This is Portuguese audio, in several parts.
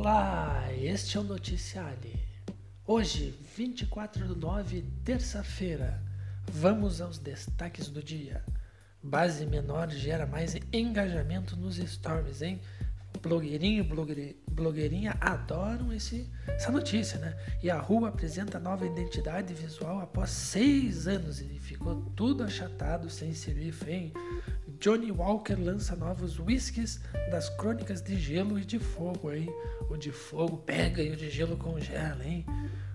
Olá, este é o Noticiário. Hoje, 24 de 9, terça-feira, vamos aos destaques do dia. Base menor gera mais engajamento nos stories, hein? Blogueirinho e blogueirinha adoram esse, essa notícia, né? E a rua apresenta nova identidade visual após seis anos e ficou tudo achatado, sem serife, hein? Johnny Walker lança novos whiskies das crônicas de gelo e de fogo, hein? O de fogo pega e o de gelo congela, hein?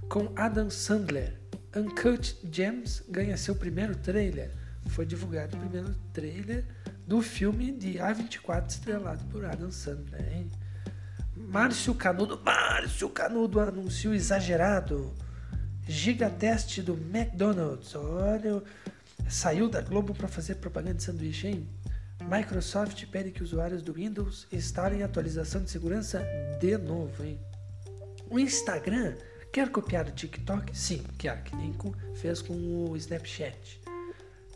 Com Adam Sandler, Uncut Gems ganha seu primeiro trailer. Foi divulgado o primeiro trailer do filme de A24 estrelado por Adam Sandler, hein? Márcio Canudo, Márcio Canudo anunciou exagerado. Gigateste do McDonald's. Olha, Saiu da Globo para fazer propaganda de sanduíche, hein? Microsoft pede que usuários do Windows instalem atualização de segurança de novo, hein? O Instagram quer copiar o TikTok? Sim, quer, que nem fez com o Snapchat.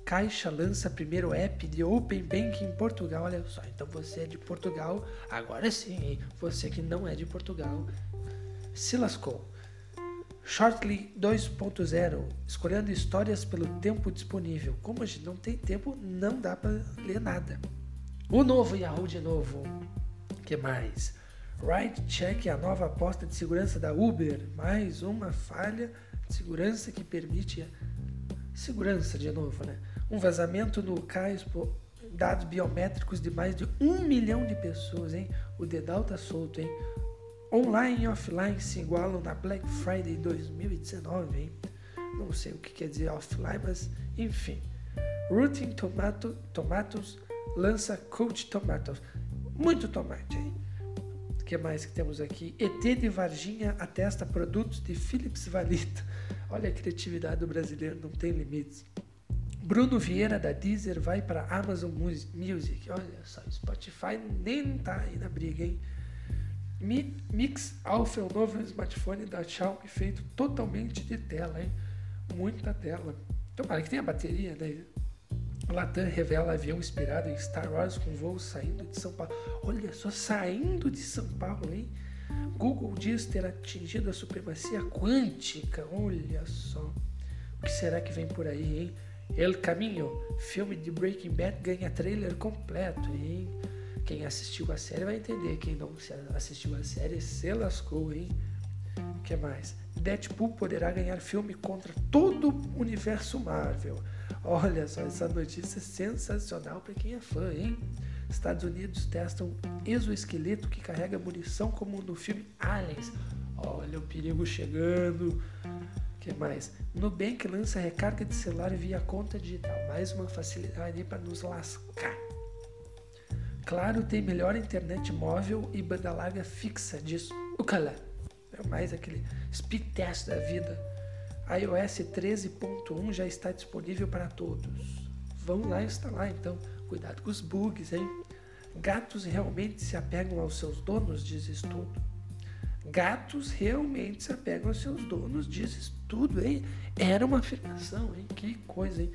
Caixa lança primeiro app de Open Banking em Portugal. Olha só, então você é de Portugal, agora sim? Você que não é de Portugal se lascou. Shortly 2.0, escolhendo histórias pelo tempo disponível. Como a gente não tem tempo, não dá para ler nada. O novo Yahoo de novo. que mais? Ride Check, a nova aposta de segurança da Uber. Mais uma falha de segurança que permite segurança de novo, né? Um vazamento no CAIS, dados biométricos de mais de um milhão de pessoas, hein? O dedal tá solto, hein? Online e offline se igualam na Black Friday 2019, hein? Não sei o que quer dizer offline, mas enfim. Rooting Tomato, Tomatoes lança Coach Tomatoes. Muito tomate, hein? O que mais que temos aqui? ET de Varginha atesta produtos de Philips Valita. Olha a criatividade do brasileiro, não tem limites. Bruno Vieira da Deezer vai para Amazon Music. Olha só, Spotify nem tá aí na briga, hein? Mi Mix Alpha é o novo smartphone da Xiaomi feito totalmente de tela, hein? Muita tela. Tomara que tenha bateria, né? Latam revela avião inspirado em Star Wars com voo saindo de São Paulo. Olha só, saindo de São Paulo, hein? Google diz ter atingido a supremacia quântica. Olha só. O que será que vem por aí, hein? El Caminho, filme de Breaking Bad, ganha trailer completo, hein? Quem assistiu a série vai entender. Quem não assistiu a série se lascou, hein? O que mais? Deadpool poderá ganhar filme contra todo o universo Marvel. Olha só, essa notícia é sensacional para quem é fã, hein? Estados Unidos testam exoesqueleto que carrega munição como no filme Aliens. Olha o perigo chegando. Que mais? Nubank lança recarga de celular via conta digital. Mais uma facilidade para nos lascar. Claro tem melhor internet móvel e banda larga fixa, diz Ukala. É mais aquele speed test da vida. iOS 13.1 já está disponível para todos. Vão lá instalar então. Cuidado com os bugs, hein? Gatos realmente se apegam aos seus donos, diz estudo. Gatos realmente se apegam aos seus donos, diz estudo, hein? Era uma afirmação, hein? Que coisa, hein?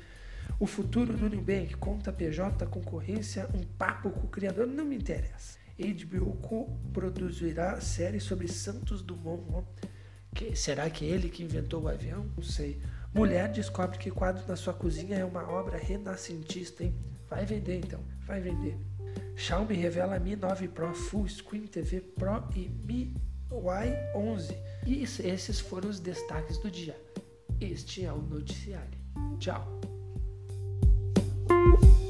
O futuro do Nubank, conta PJ, concorrência, um papo com o criador, não me interessa. HBO produzirá série sobre Santos Dumont. Que, será que é ele que inventou o avião? Não sei. Mulher descobre que quadro na sua cozinha é uma obra renascentista, hein? Vai vender então, vai vender. Xiaomi revela Mi 9 Pro Full Screen TV Pro e Mi Y11. E esses foram os destaques do dia. Este é o noticiário. Tchau. Bye.